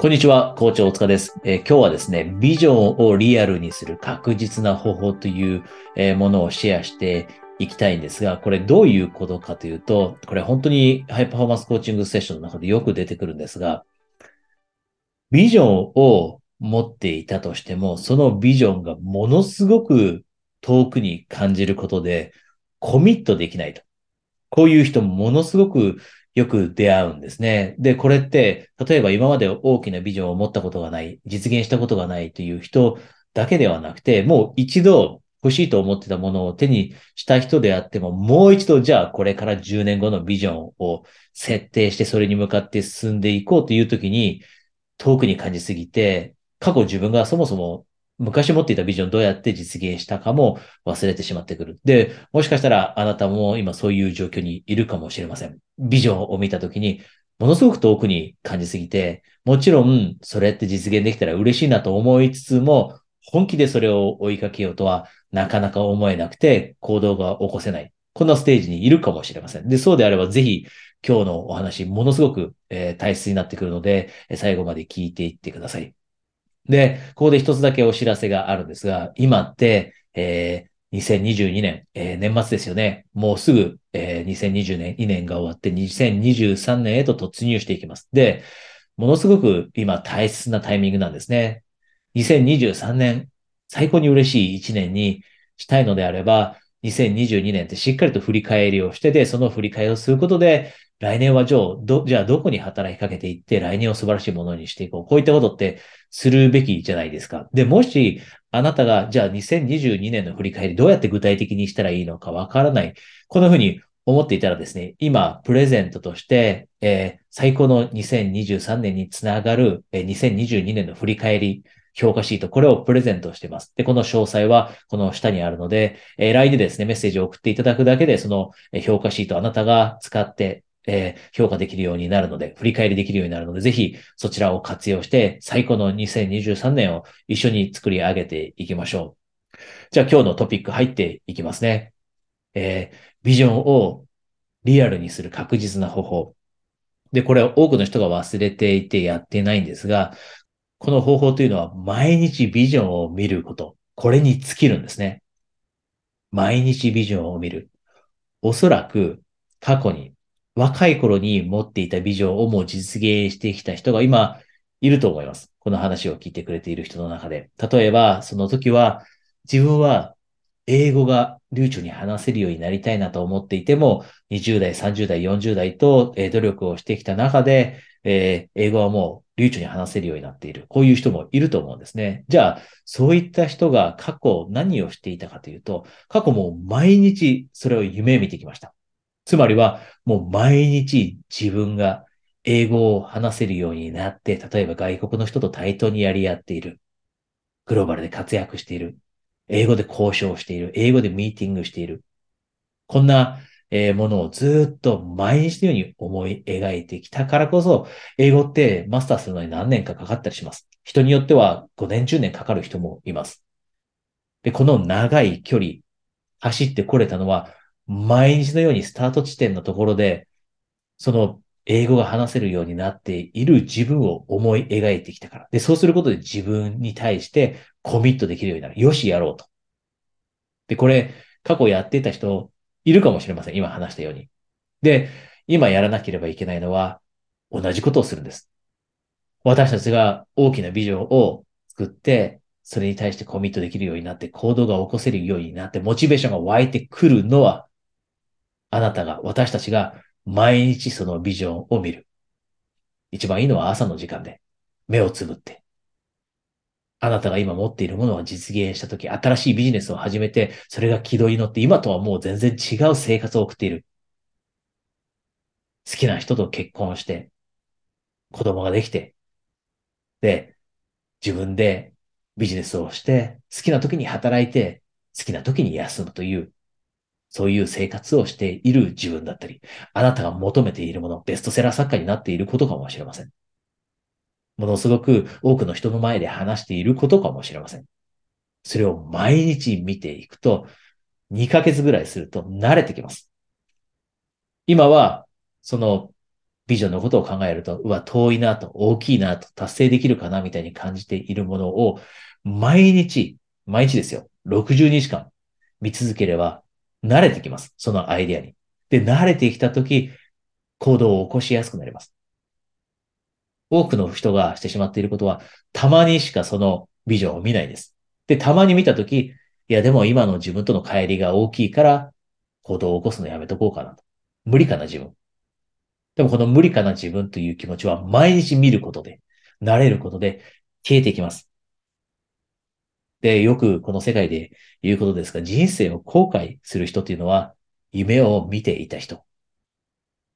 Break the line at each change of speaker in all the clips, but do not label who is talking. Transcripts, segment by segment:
こんにちは、校長大塚です、えー今日はですね、ビジョンをリアルにする確実な方法という、えーものをシェアしていきたいんですが、これどういうことかというと、これ本当にハイパフォーマンスコーチングセッションの中でよく出てくるんですが、ビジョンを持っていたとしても、そのビジョンがものすごく遠くに感じることで、コミットできないと。こういう人もものすごくよく出会うんですね。で、これって、例えば今まで大きなビジョンを持ったことがない、実現したことがないという人だけではなくて、もう一度欲しいと思ってたものを手にした人であっても、もう一度じゃあこれから10年後のビジョンを設定してそれに向かって進んでいこうという時に、遠くに感じすぎて、過去自分がそもそも昔持っていたビジョンどうやって実現したかも忘れてしまってくる。で、もしかしたらあなたも今そういう状況にいるかもしれません。ビジョンを見たときに、ものすごく遠くに感じすぎて、もちろんそれって実現できたら嬉しいなと思いつつも、本気でそれを追いかけようとはなかなか思えなくて行動が起こせない。こんなステージにいるかもしれません。で、そうであればぜひ今日のお話、ものすごく、えー大切になってくるので、最後まで聞いていってください。で、ここで一つだけお知らせがあるんですが、今って、えー2022年、えー年末ですよね。もうすぐ、えー2020年、2年が終わって2023年へと突入していきます。で、ものすごく今大切なタイミングなんですね。2023年、最高に嬉しい1年にしたいのであれば、2022年ってしっかりと振り返りをしてで、その振り返りをすることで、来年はじゃあど、じゃあどこに働きかけていって、来年を素晴らしいものにしていこう。こういったことってするべきじゃないですか。で、もし、あなたが、じゃあ2022年の振り返りどうやって具体的にしたらいいのかわからない。こんなふうに思っていたらですね、今、プレゼントとして、えー最高の2023年につながる、えー2022年の振り返り、評価シート、これをプレゼントしています。で、この詳細はこの下にあるので、えー LINE でですね、メッセージを送っていただくだけで、その評価シートあなたが使って、えー評価できるようになるので、振り返りできるようになるので、ぜひそちらを活用して、最高の2023年を一緒に作り上げていきましょう。じゃあ今日のトピック入っていきますね。えービジョンをリアルにする確実な方法。で、これは多くの人が忘れていてやってないんですが、この方法というのは毎日ビジョンを見ること。これに尽きるんですね。毎日ビジョンを見る。おそらく過去に若い頃に持っていたビジョンをもう実現してきた人が今いると思います。この話を聞いてくれている人の中で。例えば、その時は自分は英語が流暢に話せるようになりたいなと思っていても、20代、30代、40代と、え努力をしてきた中で、えー英語はもう流暢に話せるようになっている。こういう人もいると思うんですね。じゃあ、そういった人が過去何をしていたかというと、過去も毎日それを夢見てきました。つまりは、もう毎日自分が英語を話せるようになって、例えば外国の人と対等にやり合っている。グローバルで活躍している。英語で交渉している。英語でミーティングしている。こんな、えものをずっと毎日のように思い描いてきたからこそ、英語ってマスターするのに何年かかかったりします。人によっては5年、10年かかる人もいます。で、この長い距離、走ってこれたのは、毎日のようにスタート地点のところで、その英語が話せるようになっている自分を思い描いてきたから。で、そうすることで自分に対してコミットできるようになる。よし、やろうと。で、これ、過去やっていた人、いるかもしれません。今話したように。で、今やらなければいけないのは、同じことをするんです。私たちが大きなビジョンを作って、それに対してコミットできるようになって、行動が起こせるようになって、モチベーションが湧いてくるのは、あなたが、私たちが毎日そのビジョンを見る。一番いいのは朝の時間で、目をつぶって、あなたが今持っているものを実現したとき、新しいビジネスを始めて、それが軌道に乗って、今とはもう全然違う生活を送っている。好きな人と結婚して、子供ができて、で、自分でビジネスをして、好きな時に働いて、好きな時に休むという、そういう生活をしている自分だったり、あなたが求めているもの、ベストセラー作家になっていることかもしれません。ものすごく多くの人の前で話していることかもしれません。それを毎日見ていくと、2ヶ月ぐらいすると慣れてきます。今は、そのビジョンのことを考えると、うわ、遠いなと、大きいなと、達成できるかなみたいに感じているものを、毎日、毎日ですよ。60日間見続ければ、慣れてきます。そのアイデアに。で、慣れてきたとき、行動を起こしやすくなります。多くの人がしてしまっていることは、たまにしかそのビジョンを見ないです。で、たまに見たとき、いや、でも今の自分との乖離が大きいから、行動を起こすのやめとこうかなと。無理かな自分。でもこの無理かな自分という気持ちは毎日見ることで、慣れることで消えていきます。で、よくこの世界で言うことですが、人生を後悔する人っていうのは、夢を見ていた人。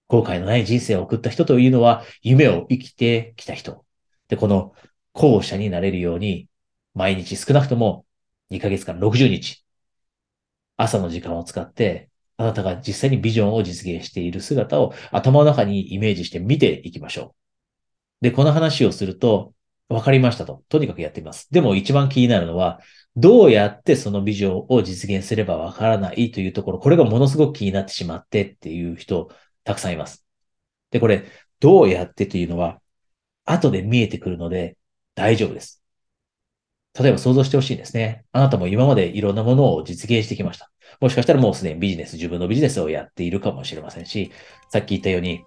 後悔のない人生を送った人というのは、夢を生きてきた人。で、この後者になれるように、毎日少なくとも2ヶ月間60日、朝の時間を使って、あなたが実際にビジョンを実現している姿を頭の中にイメージして見ていきましょう。で、この話をすると、わかりましたと。とにかくやってみます。でも一番気になるのは、どうやってそのビジョンを実現すればわからないというところ、これがものすごく気になってしまってっていう人、たくさんいます。で、これ、どうやってというのは、後で見えてくるので大丈夫です。例えば想像してほしいんですね。あなたも今までいろんなものを実現してきました。もしかしたらもうすでにビジネス、自分のビジネスをやっているかもしれませんし、さっき言ったように、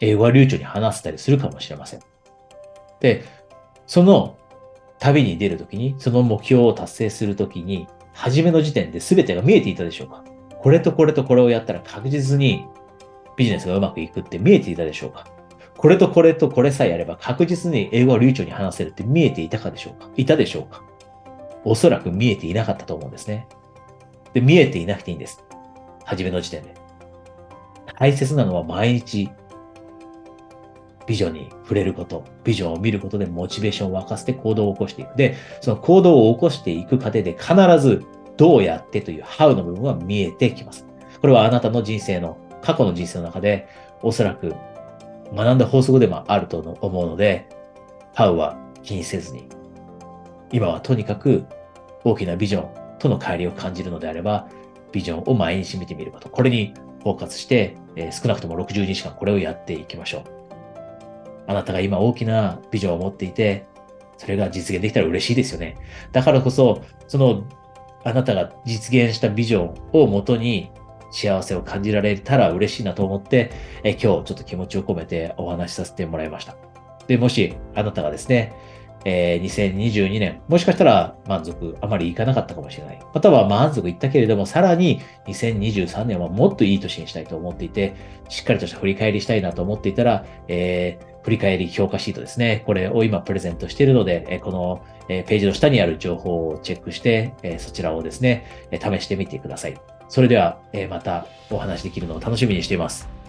英語は流暢に話せたりするかもしれません。で、その旅に出るときに、その目標を達成するときに、初めの時点で全てが見えていたでしょうか？これとこれとこれをやったら確実にビジネスがうまくいくって見えていたでしょうか？これとこれとこれさえやれば確実に英語は流暢に話せるって見えていたかでしょうか？いたでしょうか？おそらく見えていなかったと思うんですね。で、見えていなくていいんです。初めの時点で。大切なのは毎日ビジョンに触れること、ビジョンを見ることでモチベーションを沸かせて行動を起こしていく。で、その行動を起こしていく過程で必ずどうやってという How の部分は見えてきます。これはあなたの人生の、過去の人生の中でおそらく学んだ法則でもあると思うので、How は気にせずに、今はとにかく大きなビジョンとの帰りを感じるのであれば、ビジョンを毎日見てみること。これにフォーカスして、え、少なくとも60日間これをやっていきましょう。あなたが今大きなビジョンを持っていて、それが実現できたら嬉しいですよね。だからこそ、その、あなたが実現したビジョンをもとに幸せを感じられたら嬉しいなと思って、え今日ちょっと気持ちを込めてお話しさせてもらいました。で、もしあなたがですね、えー、2022年、もしかしたら満足あまりいかなかったかもしれない。または満足いったけれども、さらに2023年はもっといい年にしたいと思っていて、しっかりとした振り返りしたいなと思っていたら、えー、振り返り評価シートですね。これを今プレゼントしているので、このページの下にある情報をチェックして、そちらをですね、試してみてください。それでは、またお話できるのを楽しみにしています。